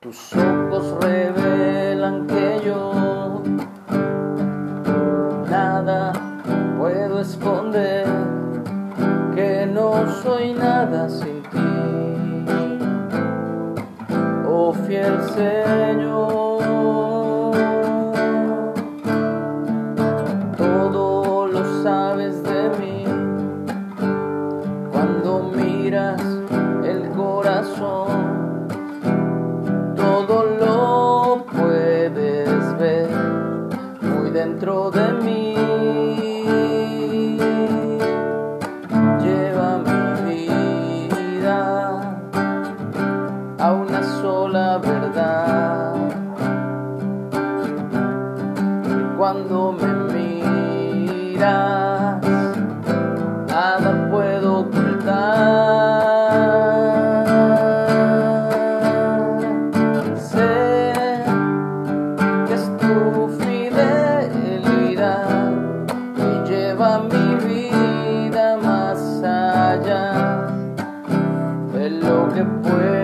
Tus ojos revelan que yo nada puedo esconder, que no soy nada sin ti. Oh fiel Señor. dentro de mí. que.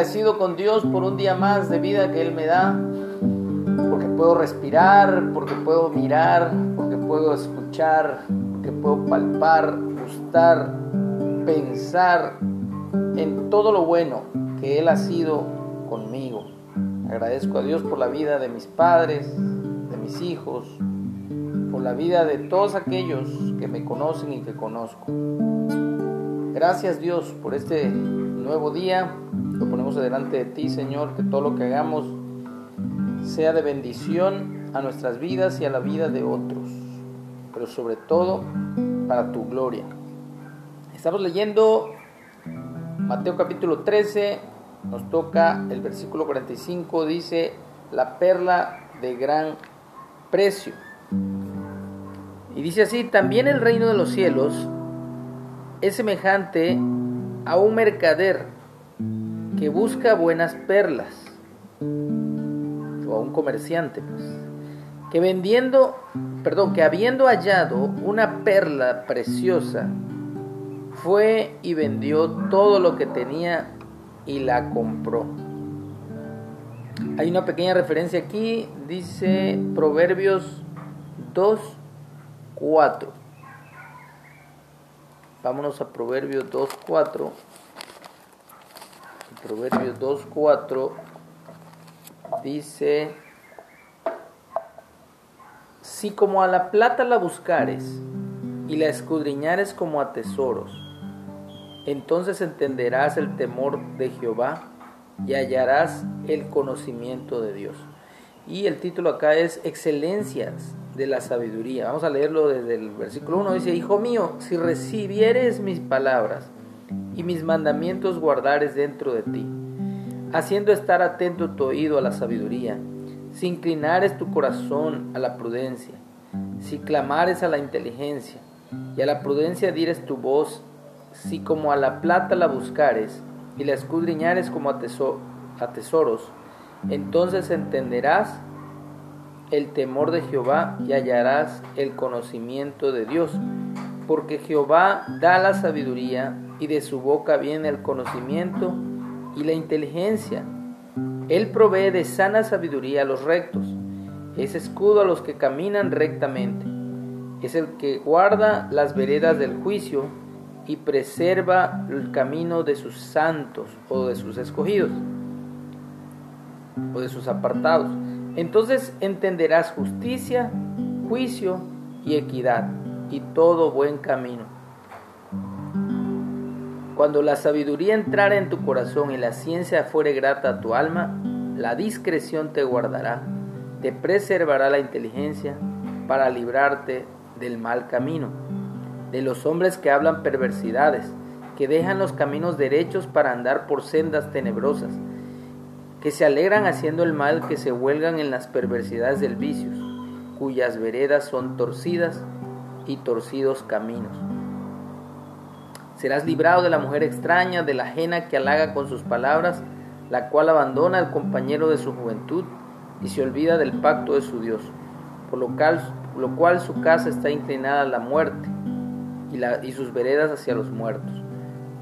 Agradecido con Dios por un día más de vida que Él me da, porque puedo respirar, porque puedo mirar, porque puedo escuchar, porque puedo palpar, gustar, pensar en todo lo bueno que Él ha sido conmigo. Agradezco a Dios por la vida de mis padres, de mis hijos, por la vida de todos aquellos que me conocen y que conozco. Gracias Dios por este nuevo día, lo ponemos delante de ti, Señor, que todo lo que hagamos sea de bendición a nuestras vidas y a la vida de otros, pero sobre todo para tu gloria. Estamos leyendo Mateo capítulo 13, nos toca el versículo 45, dice, la perla de gran precio. Y dice así, también el reino de los cielos es semejante a un mercader que busca buenas perlas, o a un comerciante, pues, que vendiendo, perdón, que habiendo hallado una perla preciosa, fue y vendió todo lo que tenía y la compró. Hay una pequeña referencia aquí, dice Proverbios 2, 4. Vámonos a Proverbios 2, 4. Proverbios 2.4 dice, si como a la plata la buscares y la escudriñares como a tesoros, entonces entenderás el temor de Jehová y hallarás el conocimiento de Dios. Y el título acá es Excelencias de la sabiduría. Vamos a leerlo desde el versículo 1. Dice, Hijo mío, si recibieres mis palabras, y mis mandamientos guardares dentro de ti, haciendo estar atento tu oído a la sabiduría, si inclinares tu corazón a la prudencia, si clamares a la inteligencia, y a la prudencia dires tu voz, si como a la plata la buscares, y la escudriñares como a, a tesoros, entonces entenderás el temor de Jehová y hallarás el conocimiento de Dios, porque Jehová da la sabiduría y de su boca viene el conocimiento y la inteligencia. Él provee de sana sabiduría a los rectos, es escudo a los que caminan rectamente, es el que guarda las veredas del juicio y preserva el camino de sus santos o de sus escogidos o de sus apartados. Entonces entenderás justicia, juicio y equidad y todo buen camino cuando la sabiduría entrara en tu corazón y la ciencia fuere grata a tu alma, la discreción te guardará, te preservará la inteligencia para librarte del mal camino, de los hombres que hablan perversidades, que dejan los caminos derechos para andar por sendas tenebrosas, que se alegran haciendo el mal, que se huelgan en las perversidades del vicio, cuyas veredas son torcidas y torcidos caminos. Serás librado de la mujer extraña, de la ajena que halaga con sus palabras, la cual abandona al compañero de su juventud y se olvida del pacto de su Dios, por lo cual, su casa está inclinada a la muerte y, y sus veredas hacia los muertos.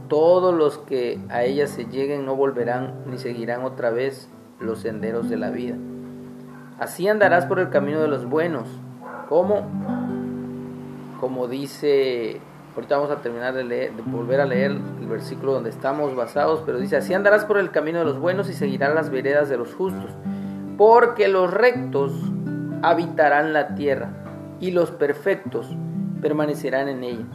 Todos los que a ella se lleguen no volverán ni seguirán otra vez los senderos de la vida. Así andarás por el camino de los buenos. ¿Cómo? Como dice, ahorita vamos a terminar de, leer, de volver a leer el versículo donde estamos basados, pero dice, así andarás por el camino de los buenos y seguirás las veredas de los justos, porque los rectos habitarán la tierra y los perfectos permanecerán en ella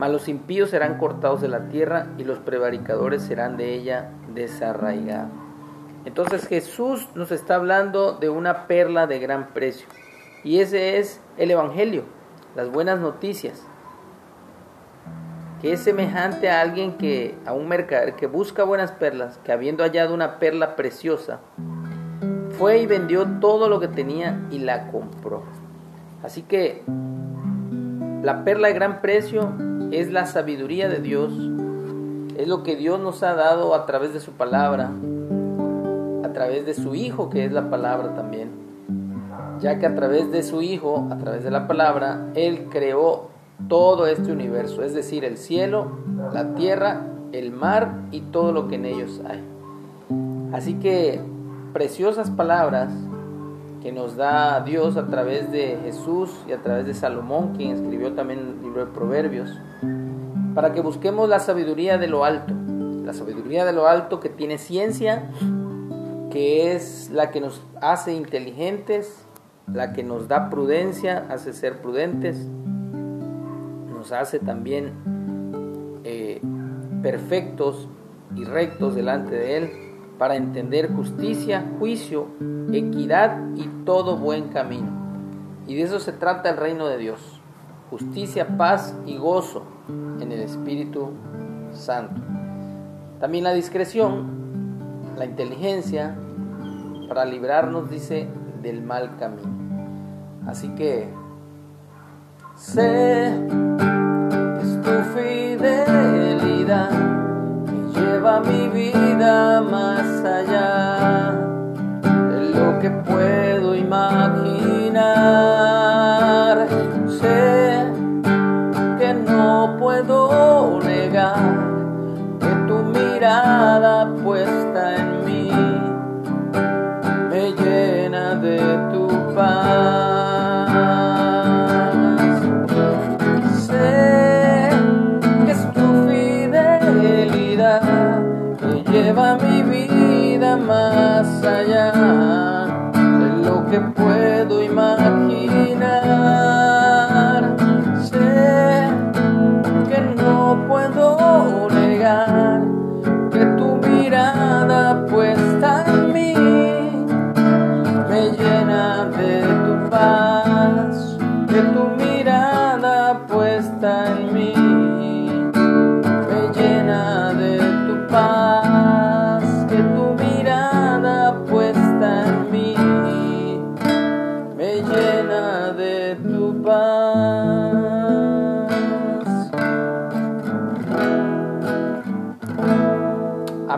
mas los impíos serán cortados de la tierra y los prevaricadores serán de ella desarraigados. Entonces Jesús nos está hablando de una perla de gran precio. Y ese es el Evangelio, las buenas noticias. Que es semejante a alguien que, a un mercader que busca buenas perlas, que habiendo hallado una perla preciosa, fue y vendió todo lo que tenía y la compró. Así que la perla de gran precio es la sabiduría de Dios, es lo que Dios nos ha dado a través de su palabra, a través de su Hijo, que es la palabra también, ya que a través de su Hijo, a través de la palabra, Él creó todo este universo, es decir, el cielo, la tierra, el mar y todo lo que en ellos hay. Así que preciosas palabras que nos da Dios a través de Jesús y a través de Salomón, quien escribió también el libro de Proverbios, para que busquemos la sabiduría de lo alto, la sabiduría de lo alto que tiene ciencia, que es la que nos hace inteligentes, la que nos da prudencia, hace ser prudentes, nos hace también eh, perfectos y rectos delante de Él, para entender justicia, juicio, equidad y todo buen camino. Y de eso se trata el reino de Dios. Justicia, paz y gozo en el Espíritu Santo. También la discreción, la inteligencia, para librarnos, dice, del mal camino. Así que sé tu fidelidad que lleva mi vida más allá de lo que puedo imaginar. Sé que no puedo negar que tu mirada puesta en mí me llena de tu paz. Puedo imaginar.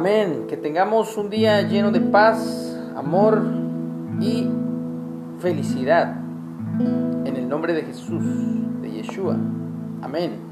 Amén, que tengamos un día lleno de paz, amor y felicidad. En el nombre de Jesús, de Yeshua. Amén.